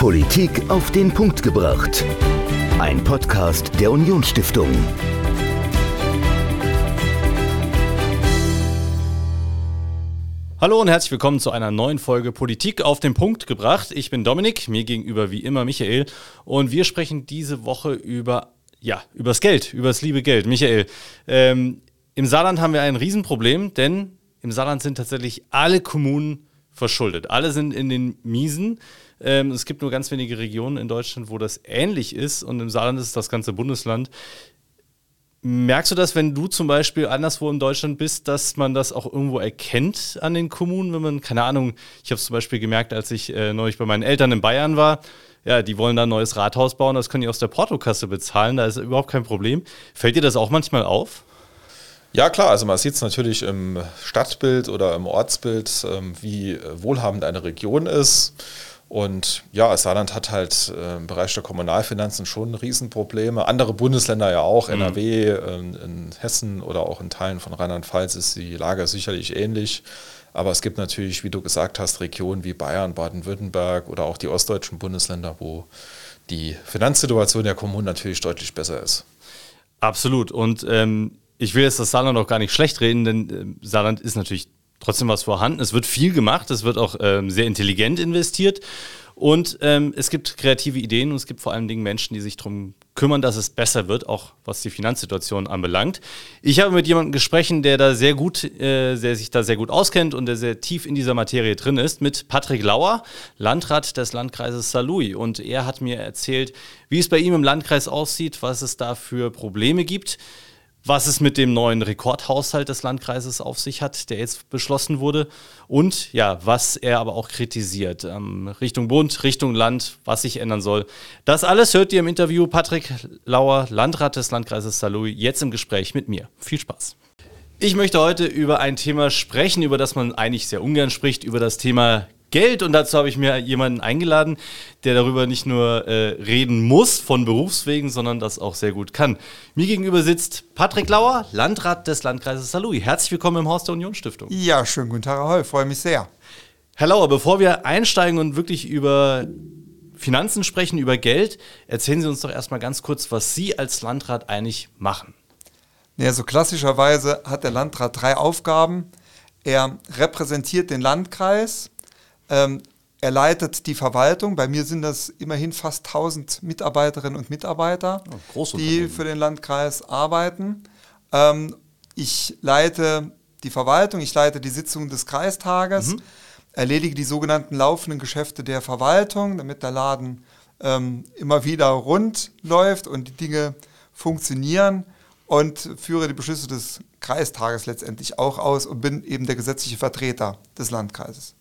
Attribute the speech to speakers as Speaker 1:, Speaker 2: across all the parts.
Speaker 1: Politik auf den Punkt gebracht. Ein Podcast der Unionsstiftung.
Speaker 2: Hallo und herzlich willkommen zu einer neuen Folge Politik auf den Punkt gebracht. Ich bin Dominik, mir gegenüber wie immer Michael und wir sprechen diese Woche über ja, übers Geld, übers liebe Geld. Michael, ähm, im Saarland haben wir ein Riesenproblem, denn im Saarland sind tatsächlich alle Kommunen verschuldet. Alle sind in den Miesen. Ähm, es gibt nur ganz wenige Regionen in Deutschland, wo das ähnlich ist. Und im Saarland ist das ganze Bundesland. Merkst du das, wenn du zum Beispiel anderswo in Deutschland bist, dass man das auch irgendwo erkennt an den Kommunen, wenn man, keine Ahnung, ich habe es zum Beispiel gemerkt, als ich äh, neulich bei meinen Eltern in Bayern war, ja, die wollen da ein neues Rathaus bauen, das können die aus der Portokasse bezahlen, da ist überhaupt kein Problem. Fällt dir das auch manchmal auf?
Speaker 3: Ja, klar, also man sieht es natürlich im Stadtbild oder im Ortsbild, ähm, wie wohlhabend eine Region ist. Und ja, Saarland hat halt äh, im Bereich der Kommunalfinanzen schon Riesenprobleme. Andere Bundesländer ja auch, mhm. NRW, ähm, in Hessen oder auch in Teilen von Rheinland-Pfalz ist die Lage sicherlich ähnlich. Aber es gibt natürlich, wie du gesagt hast, Regionen wie Bayern, Baden-Württemberg oder auch die ostdeutschen Bundesländer, wo die Finanzsituation der Kommunen natürlich deutlich besser ist.
Speaker 2: Absolut. Und ähm, ich will jetzt das Saarland auch gar nicht schlecht reden, denn äh, Saarland ist natürlich trotzdem was vorhanden. Es wird viel gemacht, es wird auch ähm, sehr intelligent investiert und ähm, es gibt kreative Ideen und es gibt vor allen Dingen Menschen, die sich darum kümmern, dass es besser wird, auch was die Finanzsituation anbelangt. Ich habe mit jemandem gesprochen, der da sehr gut, äh, der sich da sehr gut auskennt und der sehr tief in dieser Materie drin ist, mit Patrick Lauer, Landrat des Landkreises Saarlouis. Und er hat mir erzählt, wie es bei ihm im Landkreis aussieht, was es da für Probleme gibt was es mit dem neuen Rekordhaushalt des Landkreises auf sich hat, der jetzt beschlossen wurde und ja, was er aber auch kritisiert ähm, Richtung Bund, Richtung Land, was sich ändern soll. Das alles hört ihr im Interview Patrick Lauer, Landrat des Landkreises Saarlouis, jetzt im Gespräch mit mir. Viel Spaß. Ich möchte heute über ein Thema sprechen, über das man eigentlich sehr ungern spricht, über das Thema Geld. Und dazu habe ich mir jemanden eingeladen, der darüber nicht nur äh, reden muss von Berufswegen, sondern das auch sehr gut kann. Mir gegenüber sitzt Patrick Lauer, Landrat des Landkreises Saarlouis. Herzlich willkommen im Haus der Unionsstiftung.
Speaker 4: Ja, schönen guten Tag, Herr freue mich sehr.
Speaker 2: Herr Lauer, bevor wir einsteigen und wirklich über Finanzen sprechen, über Geld, erzählen Sie uns doch erstmal ganz kurz, was Sie als Landrat eigentlich machen.
Speaker 4: Ja, so klassischerweise hat der Landrat drei Aufgaben. Er repräsentiert den Landkreis, ähm, er leitet die Verwaltung. Bei mir sind das immerhin fast 1000 Mitarbeiterinnen und Mitarbeiter, oh, die für den Landkreis arbeiten. Ähm, ich leite die Verwaltung, ich leite die Sitzung des Kreistages, mhm. erledige die sogenannten laufenden Geschäfte der Verwaltung, damit der Laden ähm, immer wieder rund läuft und die Dinge funktionieren und führe die Beschlüsse des Kreistages letztendlich auch aus und bin eben der gesetzliche Vertreter des Landkreises.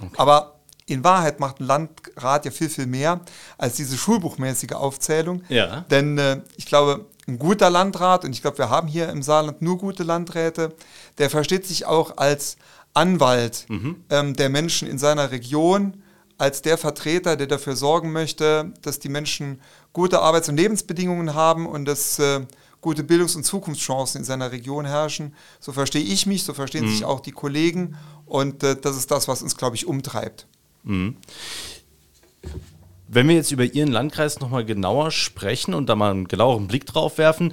Speaker 4: Okay. Aber in Wahrheit macht ein Landrat ja viel, viel mehr als diese schulbuchmäßige Aufzählung. Ja. Denn äh, ich glaube, ein guter Landrat, und ich glaube, wir haben hier im Saarland nur gute Landräte, der versteht sich auch als Anwalt mhm. ähm, der Menschen in seiner Region, als der Vertreter, der dafür sorgen möchte, dass die Menschen gute Arbeits- und Lebensbedingungen haben und dass äh, gute Bildungs- und Zukunftschancen in seiner Region herrschen. So verstehe ich mich, so verstehen mhm. sich auch die Kollegen. Und äh, das ist das, was uns, glaube ich, umtreibt. Mhm.
Speaker 2: Wenn wir jetzt über Ihren Landkreis nochmal genauer sprechen und da mal einen genaueren Blick drauf werfen,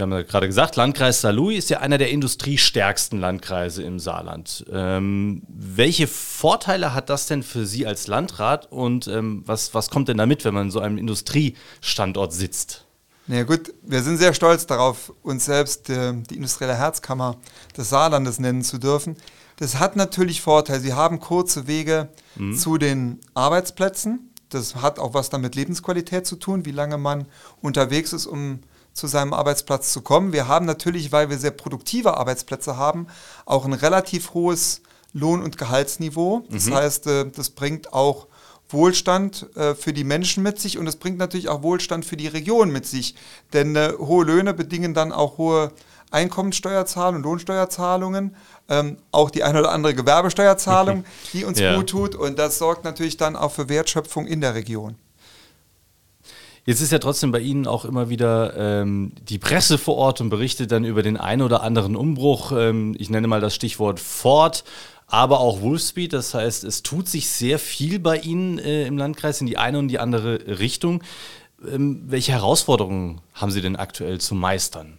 Speaker 2: wir haben ja gerade gesagt, Landkreis Saarlouis ist ja einer der industriestärksten Landkreise im Saarland. Ähm, welche Vorteile hat das denn für Sie als Landrat und ähm, was, was kommt denn damit, wenn man in so einem Industriestandort sitzt?
Speaker 4: Na ja, gut, wir sind sehr stolz darauf, uns selbst äh, die industrielle Herzkammer des Saarlandes nennen zu dürfen. Das hat natürlich Vorteile. Sie haben kurze Wege mhm. zu den Arbeitsplätzen. Das hat auch was damit Lebensqualität zu tun, wie lange man unterwegs ist, um zu seinem Arbeitsplatz zu kommen. Wir haben natürlich, weil wir sehr produktive Arbeitsplätze haben, auch ein relativ hohes Lohn- und Gehaltsniveau. Das mhm. heißt, äh, das bringt auch Wohlstand äh, für die Menschen mit sich und es bringt natürlich auch Wohlstand für die Region mit sich. Denn äh, hohe Löhne bedingen dann auch hohe Einkommensteuerzahlungen und Lohnsteuerzahlungen, ähm, auch die eine oder andere Gewerbesteuerzahlung, die uns ja. gut tut und das sorgt natürlich dann auch für Wertschöpfung in der Region.
Speaker 2: Jetzt ist ja trotzdem bei Ihnen auch immer wieder ähm, die Presse vor Ort und berichtet dann über den einen oder anderen Umbruch. Ähm, ich nenne mal das Stichwort Ford aber auch Wolfspeed. Das heißt, es tut sich sehr viel bei Ihnen äh, im Landkreis in die eine und die andere Richtung. Ähm, welche Herausforderungen haben Sie denn aktuell zu meistern?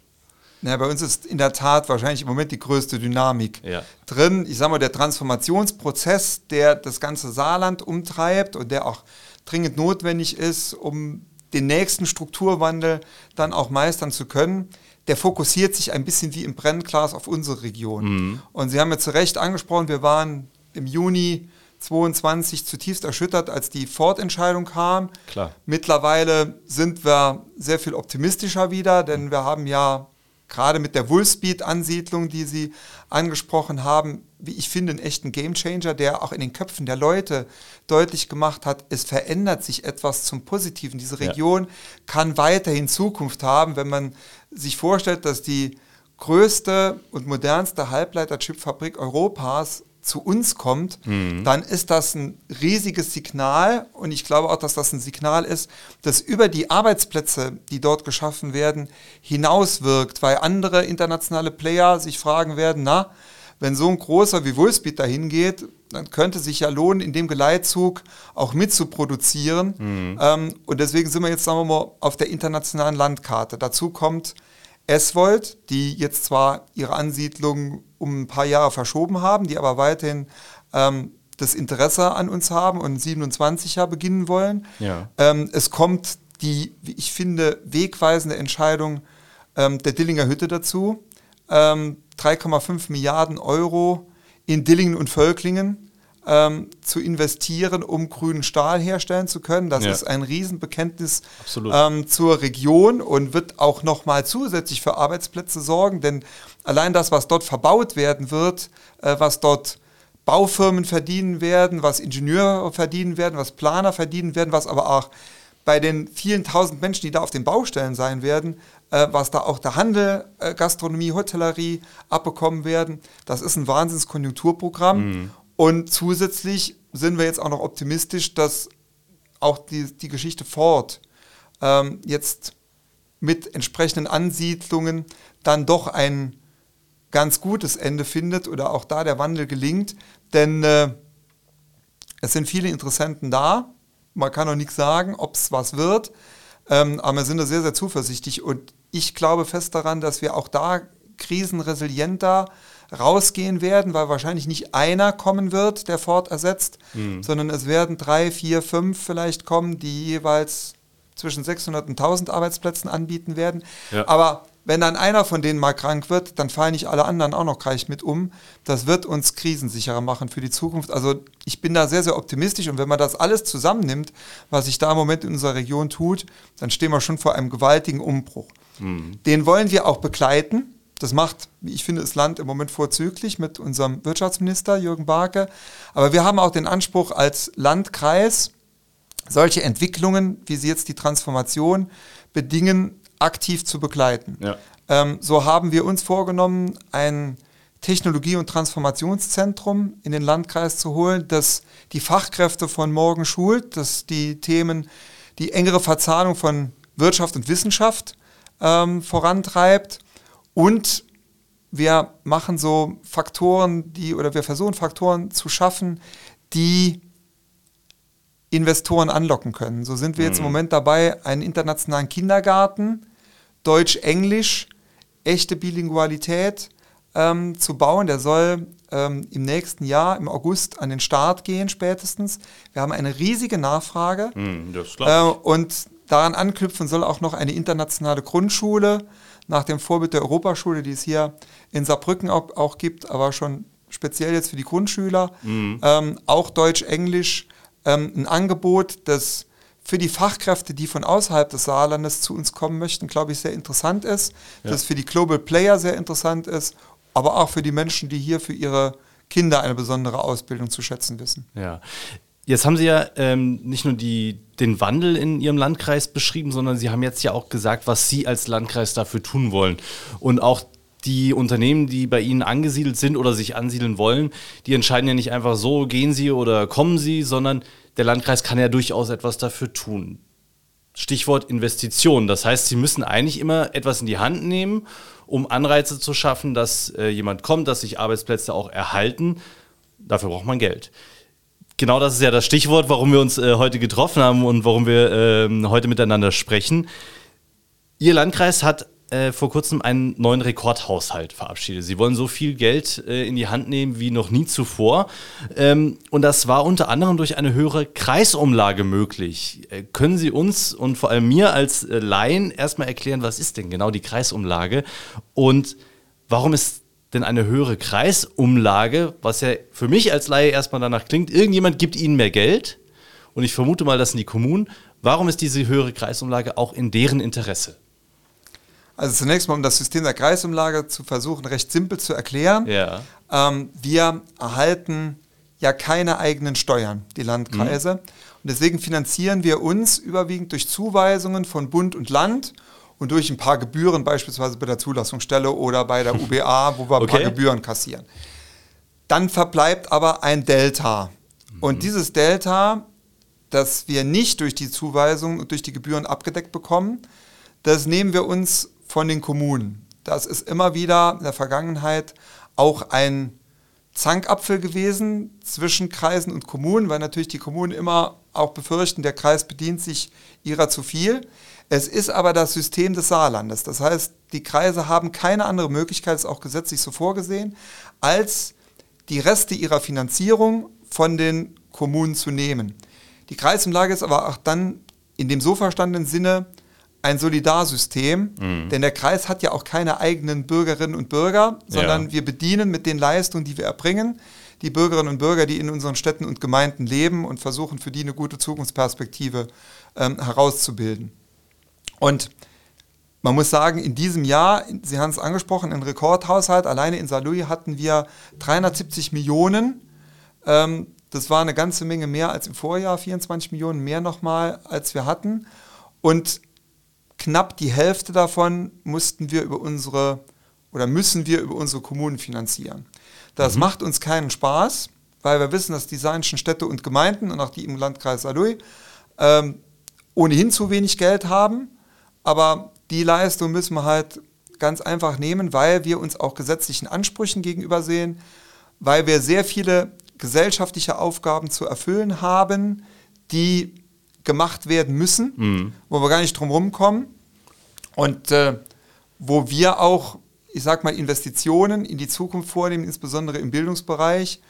Speaker 4: Ja, bei uns ist in der Tat wahrscheinlich im Moment die größte Dynamik ja. drin. Ich sage mal, der Transformationsprozess, der das ganze Saarland umtreibt und der auch dringend notwendig ist, um den nächsten Strukturwandel dann auch meistern zu können, der fokussiert sich ein bisschen wie im Brennglas auf unsere Region. Mhm. Und Sie haben ja zu Recht angesprochen, wir waren im Juni 22 zutiefst erschüttert, als die Ford-Entscheidung kam.
Speaker 2: Klar.
Speaker 4: Mittlerweile sind wir sehr viel optimistischer wieder, denn wir haben ja gerade mit der Wolfspeed-Ansiedlung, die Sie angesprochen haben, wie ich finde, einen echten Gamechanger, der auch in den Köpfen der Leute deutlich gemacht hat, es verändert sich etwas zum Positiven. Diese Region ja. kann weiterhin Zukunft haben, wenn man sich vorstellt, dass die größte und modernste Halbleiterchipfabrik Europas zu uns kommt, mhm. dann ist das ein riesiges Signal und ich glaube auch, dass das ein Signal ist, das über die Arbeitsplätze, die dort geschaffen werden, hinauswirkt, weil andere internationale Player sich fragen werden, na, wenn so ein großer wie Wolfspeed dahin geht, dann könnte sich ja lohnen, in dem Geleitzug auch mitzuproduzieren. Mhm. Ähm, und deswegen sind wir jetzt, sagen wir mal, auf der internationalen Landkarte. Dazu kommt Eswold, die jetzt zwar ihre Ansiedlung um ein paar Jahre verschoben haben, die aber weiterhin ähm, das Interesse an uns haben und 27 Jahre beginnen wollen.
Speaker 2: Ja.
Speaker 4: Ähm, es kommt die, wie ich finde, wegweisende Entscheidung ähm, der Dillinger Hütte dazu. 3,5 ähm, Milliarden Euro in Dillingen und Völklingen ähm, zu investieren, um grünen Stahl herstellen zu können. Das ja. ist ein Riesenbekenntnis ähm, zur Region und wird auch nochmal zusätzlich für Arbeitsplätze sorgen, denn allein das, was dort verbaut werden wird, äh, was dort Baufirmen verdienen werden, was Ingenieure verdienen werden, was Planer verdienen werden, was aber auch bei den vielen tausend Menschen, die da auf den Baustellen sein werden, äh, was da auch der Handel, äh, Gastronomie, Hotellerie abbekommen werden, das ist ein Wahnsinnskonjunkturprogramm. Mhm. Und zusätzlich sind wir jetzt auch noch optimistisch, dass auch die, die Geschichte Ford ähm, jetzt mit entsprechenden Ansiedlungen dann doch ein ganz gutes Ende findet oder auch da der Wandel gelingt. Denn äh, es sind viele Interessenten da. Man kann noch nichts sagen, ob es was wird. Ähm, aber wir sind da sehr, sehr zuversichtlich. Und ich glaube fest daran, dass wir auch da krisenresilienter rausgehen werden, weil wahrscheinlich nicht einer kommen wird, der Ford ersetzt, mhm. sondern es werden drei, vier, fünf vielleicht kommen, die jeweils zwischen 600 und 1000 Arbeitsplätzen anbieten werden. Ja. Aber wenn dann einer von denen mal krank wird, dann fallen nicht alle anderen auch noch gleich mit um. Das wird uns krisensicherer machen für die Zukunft. Also ich bin da sehr, sehr optimistisch und wenn man das alles zusammennimmt, was sich da im Moment in unserer Region tut, dann stehen wir schon vor einem gewaltigen Umbruch. Mhm. Den wollen wir auch begleiten. Das macht, wie ich finde, das Land im Moment vorzüglich mit unserem Wirtschaftsminister Jürgen Barke. Aber wir haben auch den Anspruch als Landkreis, solche Entwicklungen, wie sie jetzt die Transformation bedingen, aktiv zu begleiten. Ja. Ähm, so haben wir uns vorgenommen, ein Technologie- und Transformationszentrum in den Landkreis zu holen, das die Fachkräfte von morgen schult, das die Themen, die engere Verzahnung von Wirtschaft und Wissenschaft ähm, vorantreibt und wir machen so Faktoren, die, oder wir versuchen Faktoren zu schaffen, die Investoren anlocken können. So sind wir jetzt im mhm. Moment dabei, einen internationalen Kindergarten, Deutsch-Englisch, echte Bilingualität ähm, zu bauen. Der soll ähm, im nächsten Jahr, im August, an den Start gehen spätestens. Wir haben eine riesige Nachfrage.
Speaker 2: Mm,
Speaker 4: äh, und daran anknüpfen soll auch noch eine internationale Grundschule nach dem Vorbild der Europaschule, die es hier in Saarbrücken auch, auch gibt, aber schon speziell jetzt für die Grundschüler, mhm. ähm, auch Deutsch, Englisch, ähm, ein Angebot, das für die Fachkräfte, die von außerhalb des Saarlandes zu uns kommen möchten, glaube ich, sehr interessant ist, ja. das für die Global Player sehr interessant ist, aber auch für die Menschen, die hier für ihre Kinder eine besondere Ausbildung zu schätzen wissen.
Speaker 2: Ja. Jetzt haben Sie ja ähm, nicht nur die, den Wandel in Ihrem Landkreis beschrieben, sondern Sie haben jetzt ja auch gesagt, was Sie als Landkreis dafür tun wollen. Und auch die Unternehmen, die bei Ihnen angesiedelt sind oder sich ansiedeln wollen, die entscheiden ja nicht einfach so, gehen sie oder kommen sie, sondern der Landkreis kann ja durchaus etwas dafür tun. Stichwort Investition. Das heißt, Sie müssen eigentlich immer etwas in die Hand nehmen, um Anreize zu schaffen, dass äh, jemand kommt, dass sich Arbeitsplätze auch erhalten dafür braucht man Geld. Genau das ist ja das Stichwort, warum wir uns äh, heute getroffen haben und warum wir äh, heute miteinander sprechen. Ihr Landkreis hat äh, vor kurzem einen neuen Rekordhaushalt verabschiedet. Sie wollen so viel Geld äh, in die Hand nehmen wie noch nie zuvor. Ähm, und das war unter anderem durch eine höhere Kreisumlage möglich. Äh, können Sie uns und vor allem mir als äh, Laien erstmal erklären, was ist denn genau die Kreisumlage und warum ist denn eine höhere Kreisumlage, was ja für mich als Laie erstmal danach klingt, irgendjemand gibt Ihnen mehr Geld und ich vermute mal, das sind die Kommunen. Warum ist diese höhere Kreisumlage auch in deren Interesse?
Speaker 4: Also zunächst mal, um das System der Kreisumlage zu versuchen, recht simpel zu erklären.
Speaker 2: Ja.
Speaker 4: Ähm, wir erhalten ja keine eigenen Steuern, die Landkreise. Mhm. Und deswegen finanzieren wir uns überwiegend durch Zuweisungen von Bund und Land und durch ein paar Gebühren, beispielsweise bei der Zulassungsstelle oder bei der UBA, wo wir ein okay. paar Gebühren kassieren. Dann verbleibt aber ein Delta. Mhm. Und dieses Delta, das wir nicht durch die Zuweisung und durch die Gebühren abgedeckt bekommen, das nehmen wir uns von den Kommunen. Das ist immer wieder in der Vergangenheit auch ein Zankapfel gewesen zwischen Kreisen und Kommunen, weil natürlich die Kommunen immer auch befürchten, der Kreis bedient sich ihrer zu viel. Es ist aber das System des Saarlandes. Das heißt, die Kreise haben keine andere Möglichkeit, ist auch gesetzlich so vorgesehen, als die Reste ihrer Finanzierung von den Kommunen zu nehmen. Die Kreisumlage ist aber auch dann in dem so verstandenen Sinne ein Solidarsystem, mhm. denn der Kreis hat ja auch keine eigenen Bürgerinnen und Bürger, sondern ja. wir bedienen mit den Leistungen, die wir erbringen, die Bürgerinnen und Bürger, die in unseren Städten und Gemeinden leben und versuchen für die eine gute Zukunftsperspektive ähm, herauszubilden. Und man muss sagen, in diesem Jahr, Sie haben es angesprochen, ein Rekordhaushalt, alleine in Saarlouis hatten wir 370 Millionen. Ähm, das war eine ganze Menge mehr als im Vorjahr, 24 Millionen mehr nochmal, als wir hatten. Und knapp die Hälfte davon mussten wir über unsere oder müssen wir über unsere Kommunen finanzieren. Das mhm. macht uns keinen Spaß, weil wir wissen, dass die saarländischen Städte und Gemeinden und auch die im Landkreis Saarlouis ähm, ohnehin zu wenig Geld haben. Aber die Leistung müssen wir halt ganz einfach nehmen, weil wir uns auch gesetzlichen Ansprüchen gegenüber sehen, weil wir sehr viele gesellschaftliche Aufgaben zu erfüllen haben, die gemacht werden müssen, mhm. wo wir gar nicht drum rumkommen und äh, wo wir auch, ich sag mal, Investitionen in die Zukunft vornehmen, insbesondere im Bildungsbereich,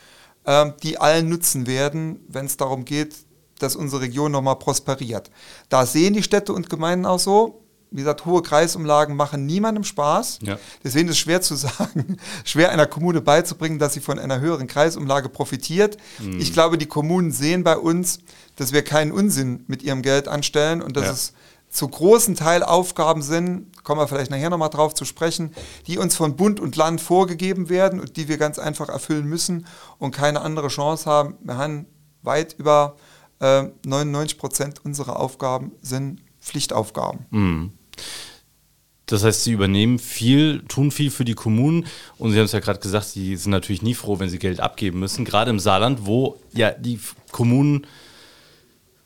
Speaker 4: äh, die allen nutzen werden, wenn es darum geht, dass unsere Region nochmal prosperiert. Da sehen die Städte und Gemeinden auch so. Wie gesagt, hohe Kreisumlagen machen niemandem Spaß. Ja. Deswegen ist es schwer zu sagen, schwer einer Kommune beizubringen, dass sie von einer höheren Kreisumlage profitiert. Mhm. Ich glaube, die Kommunen sehen bei uns, dass wir keinen Unsinn mit ihrem Geld anstellen und dass ja. es zu großen Teil Aufgaben sind, kommen wir vielleicht nachher nochmal drauf zu sprechen, die uns von Bund und Land vorgegeben werden und die wir ganz einfach erfüllen müssen und keine andere Chance haben. Wir haben weit über äh, 99 Prozent unserer Aufgaben sind Pflichtaufgaben.
Speaker 2: Mhm. Das heißt, sie übernehmen viel, tun viel für die Kommunen und Sie haben es ja gerade gesagt, sie sind natürlich nie froh, wenn sie Geld abgeben müssen. Gerade im Saarland, wo ja die Kommunen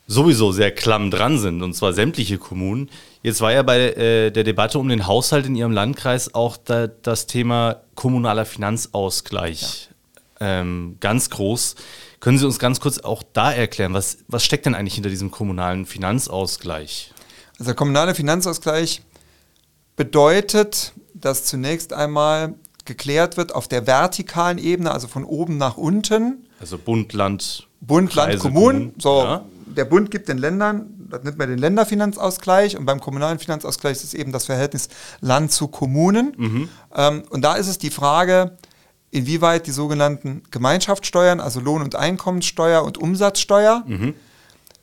Speaker 2: sowieso sehr klamm dran sind, und zwar sämtliche Kommunen. Jetzt war ja bei äh, der Debatte um den Haushalt in Ihrem Landkreis auch da, das Thema kommunaler Finanzausgleich ja. ähm, ganz groß. Können Sie uns ganz kurz auch da erklären, was, was steckt denn eigentlich hinter diesem kommunalen Finanzausgleich?
Speaker 4: Also der kommunale Finanzausgleich bedeutet, dass zunächst einmal geklärt wird auf der vertikalen Ebene, also von oben nach unten.
Speaker 2: Also Bund, Land,
Speaker 4: Bund, Land, Kommunen. So, ja. Der Bund gibt den Ländern, das nennt man den Länderfinanzausgleich und beim kommunalen Finanzausgleich ist es eben das Verhältnis Land zu Kommunen. Mhm. Ähm, und da ist es die Frage, inwieweit die sogenannten Gemeinschaftssteuern, also Lohn- und Einkommenssteuer und Umsatzsteuer, mhm.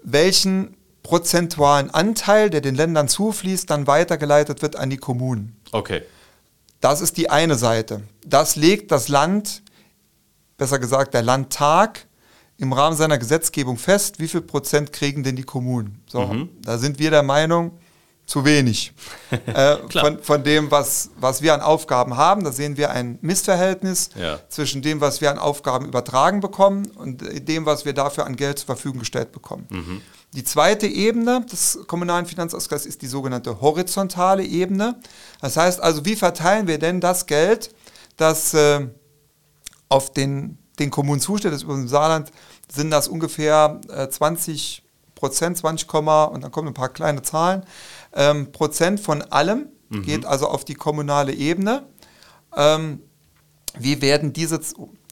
Speaker 4: welchen prozentualen Anteil, der den Ländern zufließt, dann weitergeleitet wird an die Kommunen.
Speaker 2: Okay.
Speaker 4: Das ist die eine Seite. Das legt das Land, besser gesagt der Landtag, im Rahmen seiner Gesetzgebung fest, wie viel Prozent kriegen denn die Kommunen. So, mhm. Da sind wir der Meinung, zu wenig äh, von, von, dem, was, was wir an Aufgaben haben. Da sehen wir ein Missverhältnis ja. zwischen dem, was wir an Aufgaben übertragen bekommen und dem, was wir dafür an Geld zur Verfügung gestellt bekommen. Mhm. Die zweite Ebene des kommunalen Finanzausgleichs ist die sogenannte horizontale Ebene. Das heißt also, wie verteilen wir denn das Geld, das äh, auf den den Kommunen zusteht, das im Saarland sind das ungefähr äh, 20 Prozent, 20, und dann kommen ein paar kleine Zahlen, ähm, Prozent von allem mhm. geht also auf die kommunale Ebene. Ähm, wie werden diese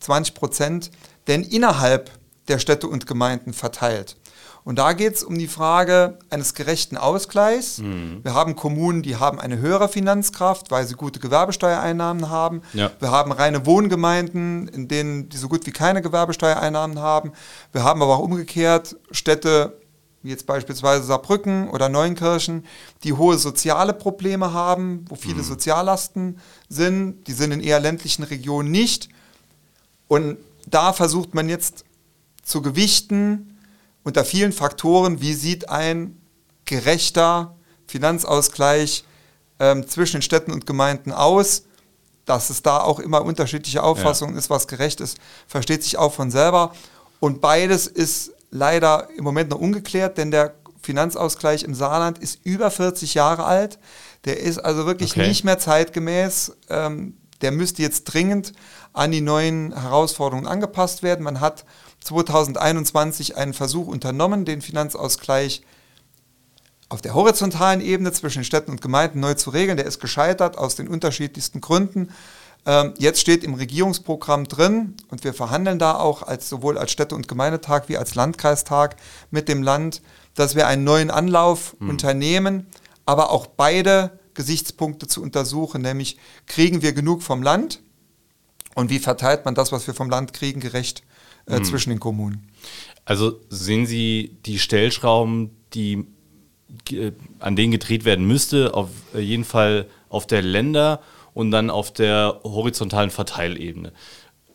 Speaker 4: 20 Prozent denn innerhalb der Städte und Gemeinden verteilt? Und da geht es um die Frage eines gerechten Ausgleichs. Mhm. Wir haben Kommunen, die haben eine höhere Finanzkraft, weil sie gute Gewerbesteuereinnahmen haben. Ja. Wir haben reine Wohngemeinden, in denen die so gut wie keine Gewerbesteuereinnahmen haben. Wir haben aber auch umgekehrt Städte wie jetzt beispielsweise Saarbrücken oder Neunkirchen, die hohe soziale Probleme haben, wo viele mhm. Soziallasten sind. Die sind in eher ländlichen Regionen nicht. Und da versucht man jetzt zu gewichten unter vielen Faktoren, wie sieht ein gerechter Finanzausgleich ähm, zwischen den Städten und Gemeinden aus. Dass es da auch immer unterschiedliche Auffassungen ja. ist, was gerecht ist, versteht sich auch von selber. Und beides ist leider im Moment noch ungeklärt, denn der Finanzausgleich im Saarland ist über 40 Jahre alt. Der ist also wirklich okay. nicht mehr zeitgemäß. Ähm, der müsste jetzt dringend an die neuen Herausforderungen angepasst werden. Man hat 2021 einen Versuch unternommen, den Finanzausgleich auf der horizontalen Ebene zwischen Städten und Gemeinden neu zu regeln. Der ist gescheitert aus den unterschiedlichsten Gründen. Ähm, jetzt steht im Regierungsprogramm drin und wir verhandeln da auch als, sowohl als Städte- und Gemeindetag wie als Landkreistag mit dem Land, dass wir einen neuen Anlauf mhm. unternehmen, aber auch beide Gesichtspunkte zu untersuchen, nämlich kriegen wir genug vom Land und wie verteilt man das, was wir vom Land kriegen, gerecht äh, mhm. zwischen den Kommunen.
Speaker 2: Also sehen Sie die Stellschrauben, die äh, an denen gedreht werden müsste, auf jeden Fall auf der Länder- und dann auf der horizontalen Verteilebene?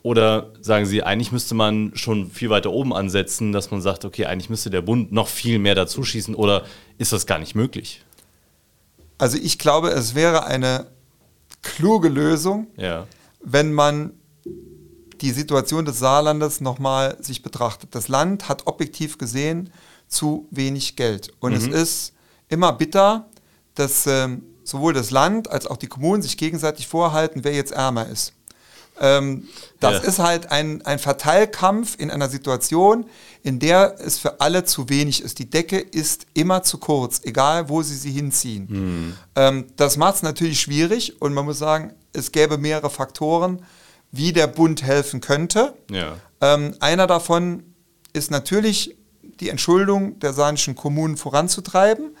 Speaker 2: Oder sagen Sie, eigentlich müsste man schon viel weiter oben ansetzen, dass man sagt, okay, eigentlich müsste der Bund noch viel mehr dazu schießen oder ist das gar nicht möglich?
Speaker 4: Also ich glaube, es wäre eine kluge Lösung, ja. wenn man die Situation des Saarlandes nochmal sich betrachtet. Das Land hat objektiv gesehen zu wenig Geld. Und mhm. es ist immer bitter, dass ähm, sowohl das Land als auch die Kommunen sich gegenseitig vorhalten, wer jetzt ärmer ist. Ähm, das ja. ist halt ein, ein Verteilkampf in einer Situation, in der es für alle zu wenig ist. Die Decke ist immer zu kurz, egal wo sie sie hinziehen. Mhm. Ähm, das macht es natürlich schwierig und man muss sagen, es gäbe mehrere Faktoren, wie der Bund helfen könnte. Ja. Ähm, einer davon ist natürlich die Entschuldung der saarländischen Kommunen voranzutreiben.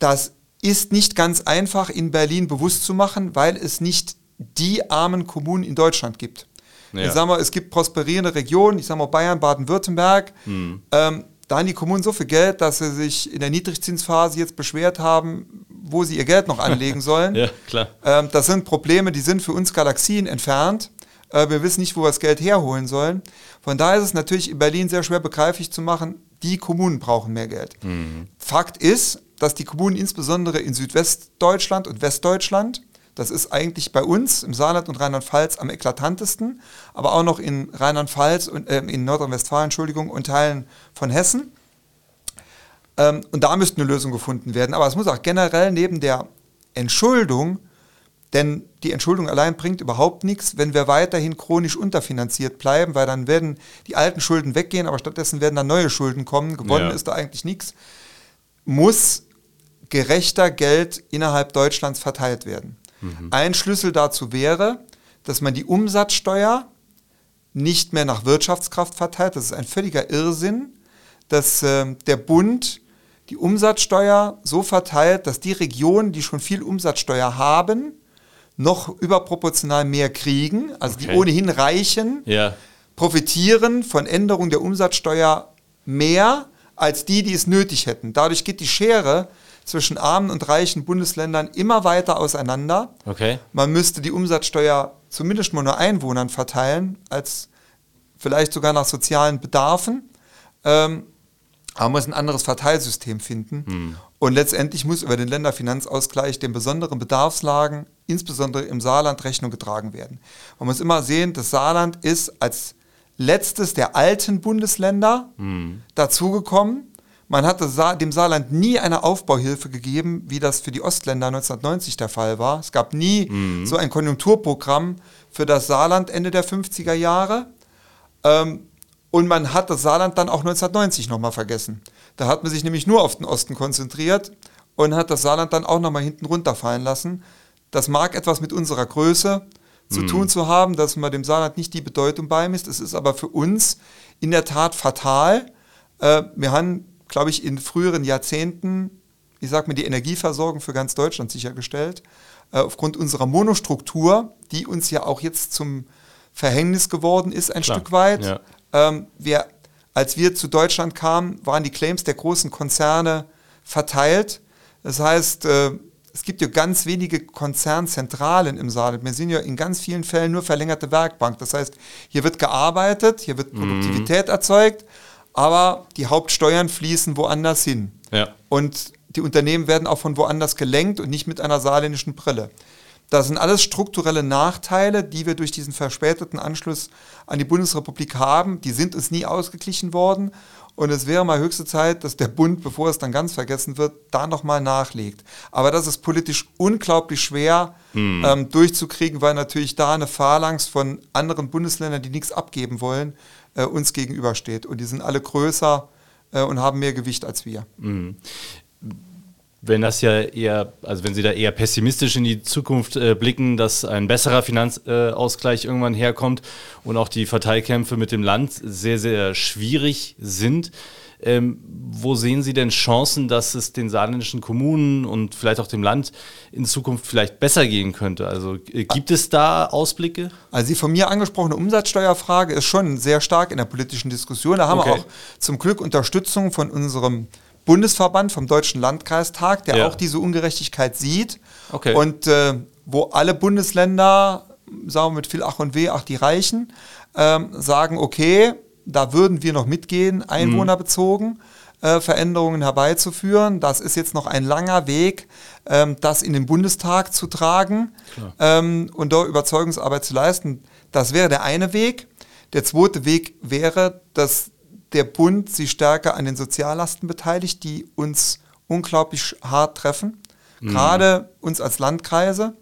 Speaker 4: Das ist nicht ganz einfach in Berlin bewusst zu machen, weil es nicht die armen Kommunen in Deutschland gibt. Ja. Ich sag mal, es gibt prosperierende Regionen, ich sage mal Bayern, Baden-Württemberg. Mhm. Ähm, da haben die Kommunen so viel Geld, dass sie sich in der Niedrigzinsphase jetzt beschwert haben, wo sie ihr Geld noch anlegen sollen. ja, klar. Ähm, das sind Probleme, die sind für uns Galaxien entfernt. Äh, wir wissen nicht, wo wir das Geld herholen sollen. Von daher ist es natürlich in Berlin sehr schwer begreiflich zu machen, die Kommunen brauchen mehr Geld. Mhm. Fakt ist, dass die Kommunen insbesondere in Südwestdeutschland und Westdeutschland, das ist eigentlich bei uns im Saarland und Rheinland-Pfalz am eklatantesten, aber auch noch in Rheinland-Pfalz und äh, in Nordrhein-Westfalen, Entschuldigung, und Teilen von Hessen. Ähm, und da müsste eine Lösung gefunden werden. Aber es muss auch generell neben der Entschuldung, denn die Entschuldung allein bringt überhaupt nichts, wenn wir weiterhin chronisch unterfinanziert bleiben, weil dann werden die alten Schulden weggehen, aber stattdessen werden dann neue Schulden kommen. Gewonnen ja. ist da eigentlich nichts. Muss gerechter Geld innerhalb Deutschlands verteilt werden. Mhm. Ein Schlüssel dazu wäre, dass man die Umsatzsteuer nicht mehr nach Wirtschaftskraft verteilt. Das ist ein völliger Irrsinn, dass äh, der Bund die Umsatzsteuer so verteilt, dass die Regionen, die schon viel Umsatzsteuer haben, noch überproportional mehr kriegen, also okay. die ohnehin Reichen, ja. profitieren von Änderungen der Umsatzsteuer mehr als die, die es nötig hätten. Dadurch geht die Schere zwischen armen und reichen Bundesländern immer weiter auseinander. Okay. Man müsste die Umsatzsteuer zumindest mal nur Einwohnern verteilen, als vielleicht sogar nach sozialen Bedarfen. Ähm, aber man muss ein anderes Verteilsystem finden. Hm. Und letztendlich muss über den Länderfinanzausgleich den besonderen Bedarfslagen, insbesondere im Saarland, Rechnung getragen werden. Man muss immer sehen, das Saarland ist als letztes der alten Bundesländer hm. dazugekommen. Man hat dem Saarland nie eine Aufbauhilfe gegeben, wie das für die Ostländer 1990 der Fall war. Es gab nie mhm. so ein Konjunkturprogramm für das Saarland Ende der 50er Jahre. Ähm, und man hat das Saarland dann auch 1990 nochmal vergessen. Da hat man sich nämlich nur auf den Osten konzentriert und hat das Saarland dann auch nochmal hinten runterfallen lassen. Das mag etwas mit unserer Größe zu mhm. tun zu haben, dass man dem Saarland nicht die Bedeutung beimisst. Es ist aber für uns in der Tat fatal. Äh, wir haben, glaube ich, in früheren Jahrzehnten, ich sage mal, die Energieversorgung für ganz Deutschland sichergestellt. Äh, aufgrund unserer Monostruktur, die uns ja auch jetzt zum Verhängnis geworden ist, ein Klar. Stück weit. Ja. Ähm, wir, als wir zu Deutschland kamen, waren die Claims der großen Konzerne verteilt. Das heißt, äh, es gibt ja ganz wenige Konzernzentralen im Saarland. Wir sind ja in ganz vielen Fällen nur verlängerte Werkbank. Das heißt, hier wird gearbeitet, hier wird mhm. Produktivität mhm. erzeugt, aber die Hauptsteuern fließen woanders hin. Ja. Und die Unternehmen werden auch von woanders gelenkt und nicht mit einer saarländischen Brille. Das sind alles strukturelle Nachteile, die wir durch diesen verspäteten Anschluss an die Bundesrepublik haben. Die sind uns nie ausgeglichen worden. Und es wäre mal höchste Zeit, dass der Bund, bevor es dann ganz vergessen wird, da nochmal nachlegt. Aber das ist politisch unglaublich schwer mhm. ähm, durchzukriegen, weil natürlich da eine Phalanx von anderen Bundesländern, die nichts abgeben wollen, äh, uns gegenübersteht. Und die sind alle größer äh, und haben mehr Gewicht als wir. Mhm
Speaker 2: wenn das ja eher, also wenn Sie da eher pessimistisch in die Zukunft äh, blicken, dass ein besserer Finanzausgleich äh, irgendwann herkommt und auch die Verteilkämpfe mit dem Land sehr, sehr schwierig sind. Ähm, wo sehen Sie denn Chancen, dass es den saarländischen Kommunen und vielleicht auch dem Land in Zukunft vielleicht besser gehen könnte? Also äh, gibt es da Ausblicke?
Speaker 4: Also die von mir angesprochene Umsatzsteuerfrage ist schon sehr stark in der politischen Diskussion. Da haben okay. wir auch zum Glück Unterstützung von unserem Bundesverband vom Deutschen Landkreistag, der ja. auch diese Ungerechtigkeit sieht. Okay. Und äh, wo alle Bundesländer, sagen wir mit viel Ach und Weh, ach die Reichen, ähm, sagen, okay, da würden wir noch mitgehen, einwohnerbezogen. Äh, Veränderungen herbeizuführen. Das ist jetzt noch ein langer Weg, ähm, das in den Bundestag zu tragen ähm, und dort Überzeugungsarbeit zu leisten. Das wäre der eine Weg. Der zweite Weg wäre, dass der Bund sich stärker an den Soziallasten beteiligt, die uns unglaublich hart treffen, mhm. gerade uns als Landkreise.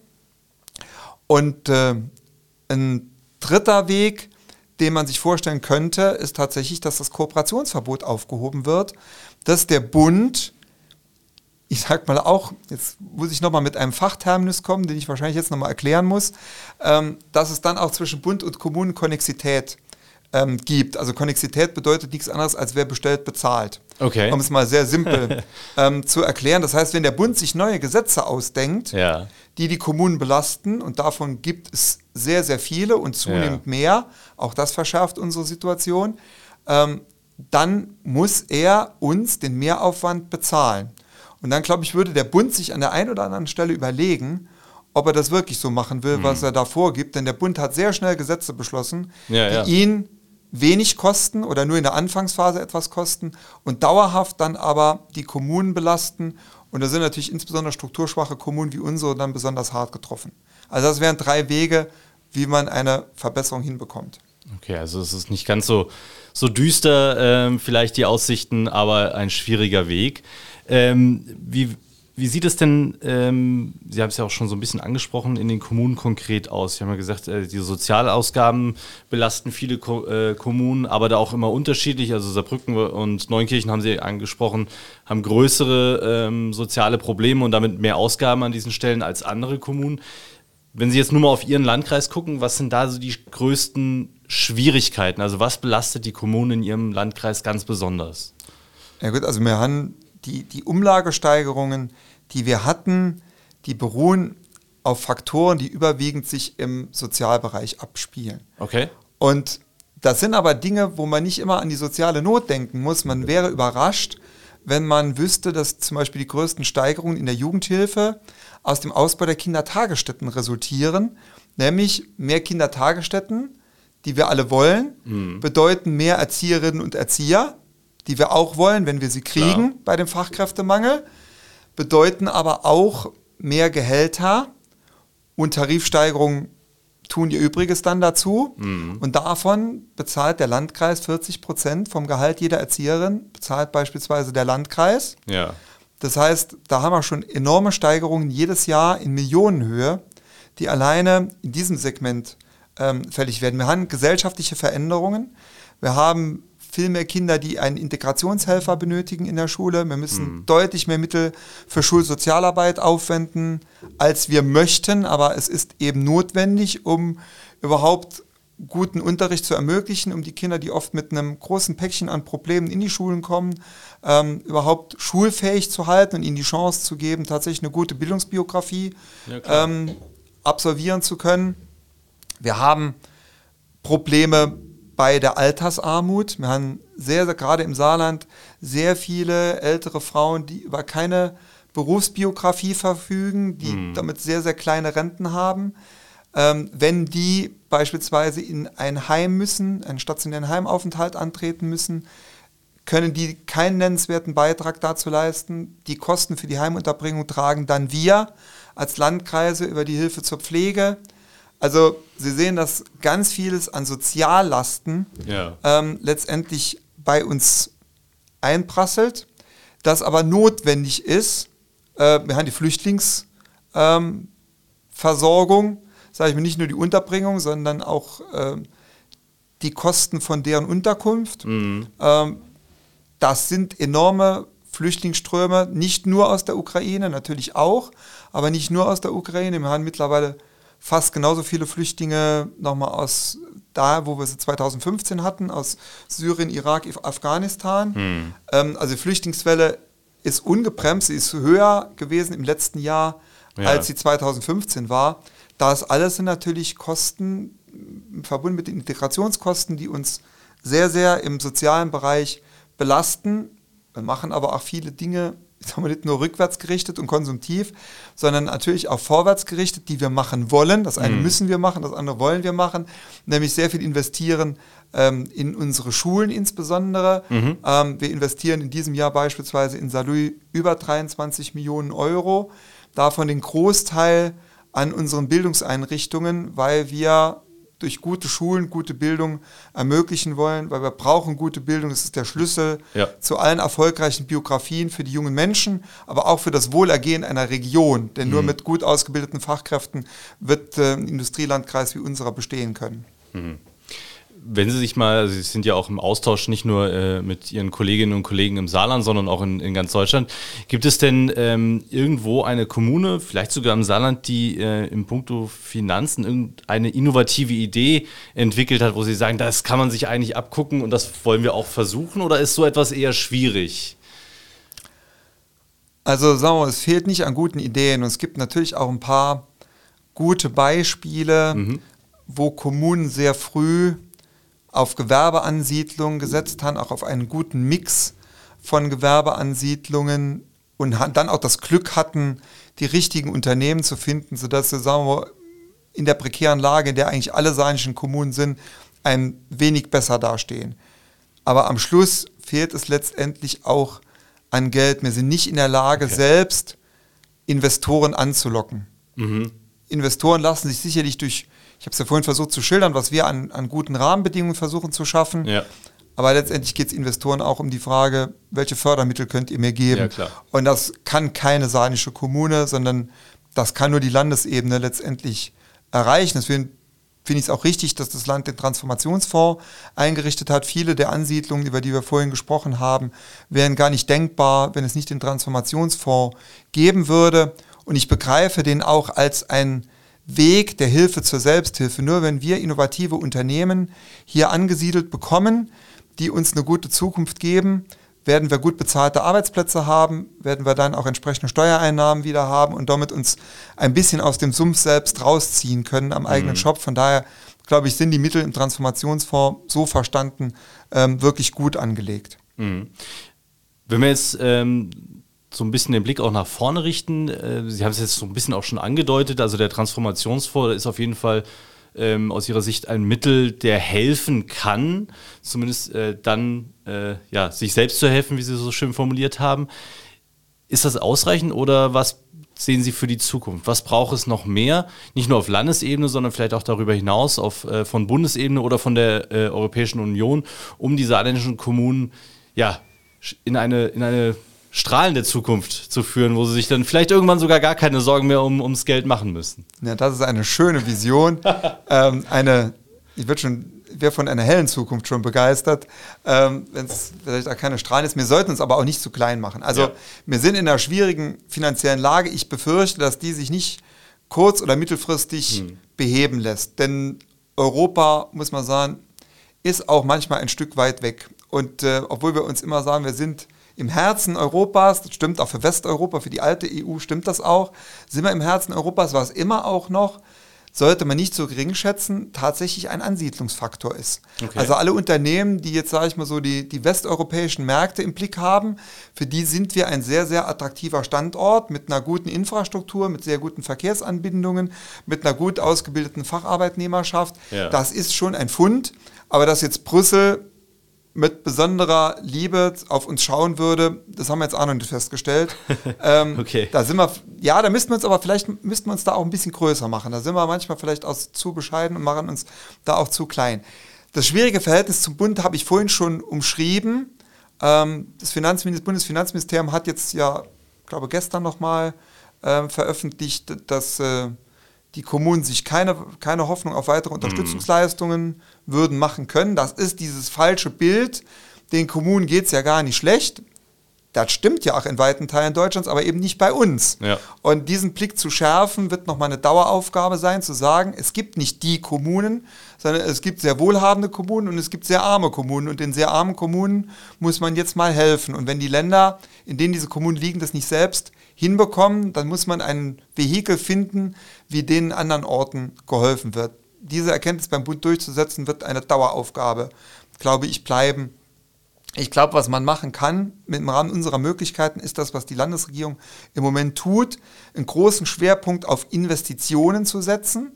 Speaker 4: Und äh, ein dritter Weg, den man sich vorstellen könnte, ist tatsächlich, dass das Kooperationsverbot aufgehoben wird, dass der Bund, ich sag mal auch, jetzt muss ich nochmal mit einem Fachterminus kommen, den ich wahrscheinlich jetzt nochmal erklären muss, ähm, dass es dann auch zwischen Bund und Kommunen Konnexität gibt ähm, gibt. Also Konnexität bedeutet nichts anderes, als wer bestellt, bezahlt. Okay. Um es mal sehr simpel ähm, zu erklären. Das heißt, wenn der Bund sich neue Gesetze ausdenkt, ja. die die Kommunen belasten, und davon gibt es sehr, sehr viele und zunehmend ja. mehr, auch das verschärft unsere Situation, ähm, dann muss er uns den Mehraufwand bezahlen. Und dann, glaube ich, würde der Bund sich an der einen oder anderen Stelle überlegen, ob er das wirklich so machen will, mhm. was er da vorgibt. Denn der Bund hat sehr schnell Gesetze beschlossen, ja, die ihn wenig kosten oder nur in der Anfangsphase etwas kosten und dauerhaft dann aber die Kommunen belasten. Und da sind natürlich insbesondere strukturschwache Kommunen wie unsere dann besonders hart getroffen. Also das wären drei Wege, wie man eine Verbesserung hinbekommt.
Speaker 2: Okay, also es ist nicht ganz so, so düster, ähm, vielleicht die Aussichten, aber ein schwieriger Weg. Ähm, wie, wie sieht es denn, ähm, Sie haben es ja auch schon so ein bisschen angesprochen, in den Kommunen konkret aus? Sie haben ja gesagt, äh, die Sozialausgaben belasten viele Ko äh, Kommunen, aber da auch immer unterschiedlich. Also Saarbrücken und Neunkirchen haben Sie angesprochen, haben größere ähm, soziale Probleme und damit mehr Ausgaben an diesen Stellen als andere Kommunen. Wenn Sie jetzt nur mal auf Ihren Landkreis gucken, was sind da so die größten Schwierigkeiten? Also was belastet die Kommunen in Ihrem Landkreis ganz besonders?
Speaker 4: Ja gut, also wir haben die, die Umlagesteigerungen, die wir hatten, die beruhen auf Faktoren, die überwiegend sich im Sozialbereich abspielen.
Speaker 2: Okay.
Speaker 4: Und das sind aber Dinge, wo man nicht immer an die soziale Not denken muss. Man wäre überrascht, wenn man wüsste, dass zum Beispiel die größten Steigerungen in der Jugendhilfe aus dem Ausbau der Kindertagesstätten resultieren. Nämlich mehr Kindertagesstätten, die wir alle wollen, mhm. bedeuten mehr Erzieherinnen und Erzieher, die wir auch wollen, wenn wir sie kriegen Klar. bei dem Fachkräftemangel bedeuten aber auch mehr Gehälter und Tarifsteigerungen tun ihr Übriges dann dazu. Mhm. Und davon bezahlt der Landkreis 40 Prozent vom Gehalt jeder Erzieherin, bezahlt beispielsweise der Landkreis.
Speaker 2: Ja.
Speaker 4: Das heißt, da haben wir schon enorme Steigerungen jedes Jahr in Millionenhöhe, die alleine in diesem Segment ähm, fällig werden. Wir haben gesellschaftliche Veränderungen. Wir haben viel mehr Kinder, die einen Integrationshelfer benötigen in der Schule. Wir müssen mhm. deutlich mehr Mittel für Schulsozialarbeit aufwenden, als wir möchten, aber es ist eben notwendig, um überhaupt guten Unterricht zu ermöglichen, um die Kinder, die oft mit einem großen Päckchen an Problemen in die Schulen kommen, ähm, überhaupt schulfähig zu halten und ihnen die Chance zu geben, tatsächlich eine gute Bildungsbiografie ja, ähm, absolvieren zu können. Wir haben Probleme bei der Altersarmut. Wir haben sehr, sehr gerade im Saarland sehr viele ältere Frauen, die über keine Berufsbiografie verfügen, die mhm. damit sehr, sehr kleine Renten haben. Ähm, wenn die beispielsweise in ein Heim müssen, einen stationären Heimaufenthalt antreten müssen, können die keinen nennenswerten Beitrag dazu leisten. Die Kosten für die Heimunterbringung tragen dann wir als Landkreise über die Hilfe zur Pflege. Also Sie sehen, dass ganz vieles an Soziallasten ja. ähm, letztendlich bei uns einprasselt, das aber notwendig ist. Äh, wir haben die Flüchtlingsversorgung, ähm, sage ich mir nicht nur die Unterbringung, sondern auch äh, die Kosten von deren Unterkunft. Mhm. Ähm, das sind enorme Flüchtlingsströme, nicht nur aus der Ukraine, natürlich auch, aber nicht nur aus der Ukraine. Wir haben mittlerweile fast genauso viele Flüchtlinge nochmal aus da, wo wir sie 2015 hatten, aus Syrien, Irak, Afghanistan. Hm. Ähm, also die Flüchtlingswelle ist ungebremst, sie ist höher gewesen im letzten Jahr, ja. als sie 2015 war. Das alles sind natürlich Kosten verbunden mit den Integrationskosten, die uns sehr, sehr im sozialen Bereich belasten. Wir machen aber auch viele Dinge sagen wir nicht nur rückwärts gerichtet und konsumtiv, sondern natürlich auch vorwärts gerichtet, die wir machen wollen. Das eine mhm. müssen wir machen, das andere wollen wir machen, nämlich sehr viel investieren ähm, in unsere Schulen insbesondere. Mhm. Ähm, wir investieren in diesem Jahr beispielsweise in Salui über 23 Millionen Euro, davon den Großteil an unseren Bildungseinrichtungen, weil wir durch gute Schulen gute Bildung ermöglichen wollen, weil wir brauchen gute Bildung. Das ist der Schlüssel ja. zu allen erfolgreichen Biografien für die jungen Menschen, aber auch für das Wohlergehen einer Region. Denn mhm. nur mit gut ausgebildeten Fachkräften wird äh, ein Industrielandkreis wie unserer bestehen können. Mhm
Speaker 2: wenn Sie sich mal, also Sie sind ja auch im Austausch nicht nur äh, mit Ihren Kolleginnen und Kollegen im Saarland, sondern auch in, in ganz Deutschland. Gibt es denn ähm, irgendwo eine Kommune, vielleicht sogar im Saarland, die äh, im Punkto Finanzen irgendeine innovative Idee entwickelt hat, wo Sie sagen, das kann man sich eigentlich abgucken und das wollen wir auch versuchen? Oder ist so etwas eher schwierig?
Speaker 4: Also sagen wir, es fehlt nicht an guten Ideen und es gibt natürlich auch ein paar gute Beispiele, mhm. wo Kommunen sehr früh auf Gewerbeansiedlungen gesetzt haben, auch auf einen guten Mix von Gewerbeansiedlungen und dann auch das Glück hatten, die richtigen Unternehmen zu finden, sodass sie, sagen wir, in der prekären Lage, in der eigentlich alle saarländischen Kommunen sind, ein wenig besser dastehen. Aber am Schluss fehlt es letztendlich auch an Geld. Wir sind nicht in der Lage, okay. selbst Investoren anzulocken. Mhm. Investoren lassen sich sicherlich durch ich habe es ja vorhin versucht zu schildern, was wir an, an guten Rahmenbedingungen versuchen zu schaffen. Ja. Aber letztendlich geht es Investoren auch um die Frage, welche Fördermittel könnt ihr mir geben? Ja, Und das kann keine saarländische Kommune, sondern das kann nur die Landesebene letztendlich erreichen. Deswegen finde ich es auch richtig, dass das Land den Transformationsfonds eingerichtet hat. Viele der Ansiedlungen, über die wir vorhin gesprochen haben, wären gar nicht denkbar, wenn es nicht den Transformationsfonds geben würde. Und ich begreife den auch als ein Weg der Hilfe zur Selbsthilfe. Nur wenn wir innovative Unternehmen hier angesiedelt bekommen, die uns eine gute Zukunft geben, werden wir gut bezahlte Arbeitsplätze haben, werden wir dann auch entsprechende Steuereinnahmen wieder haben und damit uns ein bisschen aus dem Sumpf selbst rausziehen können am eigenen mhm. Shop. Von daher glaube ich, sind die Mittel im Transformationsfonds so verstanden ähm, wirklich gut angelegt. Mhm.
Speaker 2: Wenn wir jetzt ähm, so ein bisschen den Blick auch nach vorne richten. Äh, Sie haben es jetzt so ein bisschen auch schon angedeutet. Also der Transformationsfonds ist auf jeden Fall ähm, aus Ihrer Sicht ein Mittel, der helfen kann, zumindest äh, dann äh, ja, sich selbst zu helfen, wie Sie so schön formuliert haben. Ist das ausreichend oder was sehen Sie für die Zukunft? Was braucht es noch mehr? Nicht nur auf Landesebene, sondern vielleicht auch darüber hinaus auf, äh, von Bundesebene oder von der äh, Europäischen Union, um die saarländischen Kommunen ja, in eine, in eine strahlende Zukunft zu führen, wo sie sich dann vielleicht irgendwann sogar gar keine Sorgen mehr um, ums Geld machen müssen.
Speaker 4: Ja, das ist eine schöne Vision. ähm, eine, ich würde schon, wäre von einer hellen Zukunft schon begeistert, ähm, wenn es vielleicht auch keine Strahlen ist. Wir sollten uns aber auch nicht zu klein machen. Also ja. wir sind in einer schwierigen finanziellen Lage. Ich befürchte, dass die sich nicht kurz- oder mittelfristig hm. beheben lässt. Denn Europa, muss man sagen, ist auch manchmal ein Stück weit weg. Und äh, obwohl wir uns immer sagen, wir sind im Herzen Europas, das stimmt auch für Westeuropa, für die alte EU stimmt das auch, sind wir im Herzen Europas, was immer auch noch, sollte man nicht so gering schätzen, tatsächlich ein Ansiedlungsfaktor ist. Okay. Also alle Unternehmen, die jetzt, sage ich mal so, die, die westeuropäischen Märkte im Blick haben, für die sind wir ein sehr, sehr attraktiver Standort mit einer guten Infrastruktur, mit sehr guten Verkehrsanbindungen, mit einer gut ausgebildeten Facharbeitnehmerschaft. Ja. Das ist schon ein Fund. Aber dass jetzt Brüssel mit besonderer Liebe auf uns schauen würde, das haben wir jetzt auch noch nicht festgestellt. ähm, okay. Da sind wir, ja, da müssten wir uns aber vielleicht müssten wir uns da auch ein bisschen größer machen. Da sind wir manchmal vielleicht auch zu bescheiden und machen uns da auch zu klein. Das schwierige Verhältnis zum Bund habe ich vorhin schon umschrieben. Ähm, das Finanzminister, Bundesfinanzministerium hat jetzt ja, glaube gestern nochmal äh, veröffentlicht, dass äh, die Kommunen sich keine, keine Hoffnung auf weitere Unterstützungsleistungen würden machen können. Das ist dieses falsche Bild. Den Kommunen geht es ja gar nicht schlecht. Das stimmt ja auch in weiten Teilen Deutschlands, aber eben nicht bei uns. Ja. Und diesen Blick zu schärfen, wird nochmal eine Daueraufgabe sein, zu sagen, es gibt nicht die Kommunen, sondern es gibt sehr wohlhabende Kommunen und es gibt sehr arme Kommunen. Und den sehr armen Kommunen muss man jetzt mal helfen. Und wenn die Länder, in denen diese Kommunen liegen, das nicht selbst hinbekommen, dann muss man ein Vehikel finden, wie denen anderen Orten geholfen wird. Diese Erkenntnis beim Bund durchzusetzen, wird eine Daueraufgabe, glaube ich, bleiben. Ich glaube, was man machen kann im Rahmen unserer Möglichkeiten, ist das, was die Landesregierung im Moment tut, einen großen Schwerpunkt auf Investitionen zu setzen.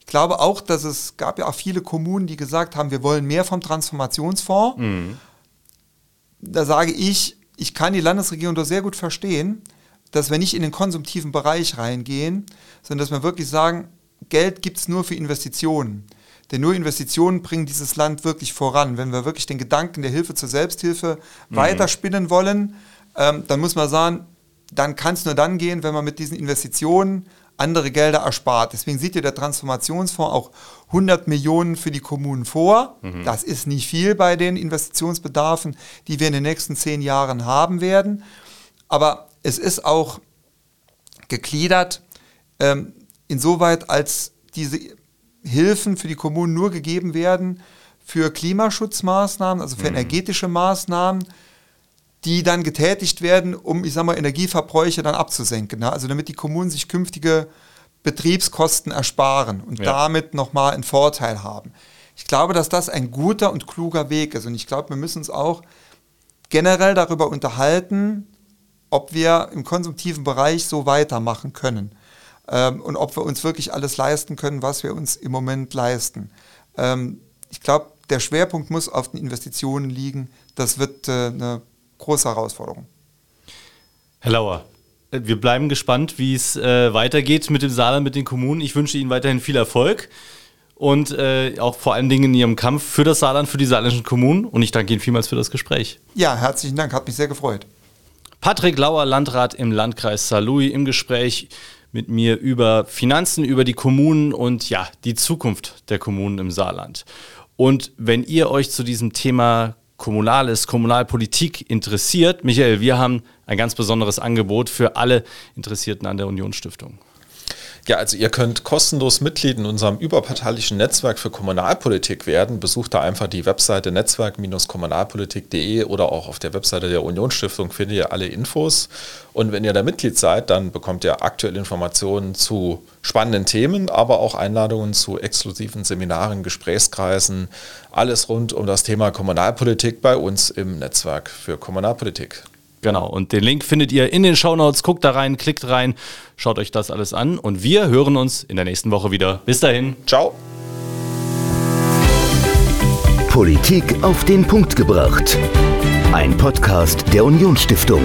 Speaker 4: Ich glaube auch, dass es gab ja auch viele Kommunen, die gesagt haben, wir wollen mehr vom Transformationsfonds. Mhm. Da sage ich, ich kann die Landesregierung doch sehr gut verstehen, dass wir nicht in den konsumtiven Bereich reingehen, sondern dass wir wirklich sagen, Geld gibt es nur für Investitionen. Denn nur Investitionen bringen dieses Land wirklich voran. Wenn wir wirklich den Gedanken der Hilfe zur Selbsthilfe mhm. weiterspinnen wollen, ähm, dann muss man sagen, dann kann es nur dann gehen, wenn man mit diesen Investitionen andere Gelder erspart. Deswegen sieht ihr der Transformationsfonds auch 100 Millionen für die Kommunen vor. Mhm. Das ist nicht viel bei den Investitionsbedarfen, die wir in den nächsten zehn Jahren haben werden. Aber es ist auch gegliedert, ähm, insoweit als diese Hilfen für die Kommunen nur gegeben werden für Klimaschutzmaßnahmen, also für mhm. energetische Maßnahmen, die dann getätigt werden, um, ich sag mal, Energieverbräuche dann abzusenken. Ne? Also damit die Kommunen sich künftige Betriebskosten ersparen und ja. damit nochmal einen Vorteil haben. Ich glaube, dass das ein guter und kluger Weg ist. Und ich glaube, wir müssen uns auch generell darüber unterhalten, ob wir im konsumtiven Bereich so weitermachen können ähm, und ob wir uns wirklich alles leisten können, was wir uns im Moment leisten. Ähm, ich glaube, der Schwerpunkt muss auf den Investitionen liegen. Das wird äh, eine große Herausforderung.
Speaker 2: Herr Lauer, wir bleiben gespannt, wie es äh, weitergeht mit dem Saarland, mit den Kommunen. Ich wünsche Ihnen weiterhin viel Erfolg und äh, auch vor allen Dingen in Ihrem Kampf für das Saarland, für die saarländischen Kommunen. Und ich danke Ihnen vielmals für das Gespräch.
Speaker 4: Ja, herzlichen Dank, hat mich sehr gefreut.
Speaker 2: Patrick Lauer, Landrat im Landkreis Saarlouis, im Gespräch mit mir über Finanzen, über die Kommunen und ja, die Zukunft der Kommunen im Saarland. Und wenn ihr euch zu diesem Thema Kommunales, Kommunalpolitik interessiert, Michael, wir haben ein ganz besonderes Angebot für alle Interessierten an der Unionsstiftung.
Speaker 3: Ja, also ihr könnt kostenlos Mitglied in unserem überparteilichen Netzwerk für Kommunalpolitik werden. Besucht da einfach die Webseite netzwerk-kommunalpolitik.de oder auch auf der Webseite der Unionsstiftung findet ihr alle Infos. Und wenn ihr da Mitglied seid, dann bekommt ihr aktuelle Informationen zu spannenden Themen, aber auch Einladungen zu exklusiven Seminaren, Gesprächskreisen, alles rund um das Thema Kommunalpolitik bei uns im Netzwerk für Kommunalpolitik.
Speaker 2: Genau, und den Link findet ihr in den Shownotes. Guckt da rein, klickt rein, schaut euch das alles an und wir hören uns in der nächsten Woche wieder. Bis dahin.
Speaker 3: Ciao.
Speaker 1: Politik auf den Punkt gebracht. Ein Podcast der Unionsstiftung.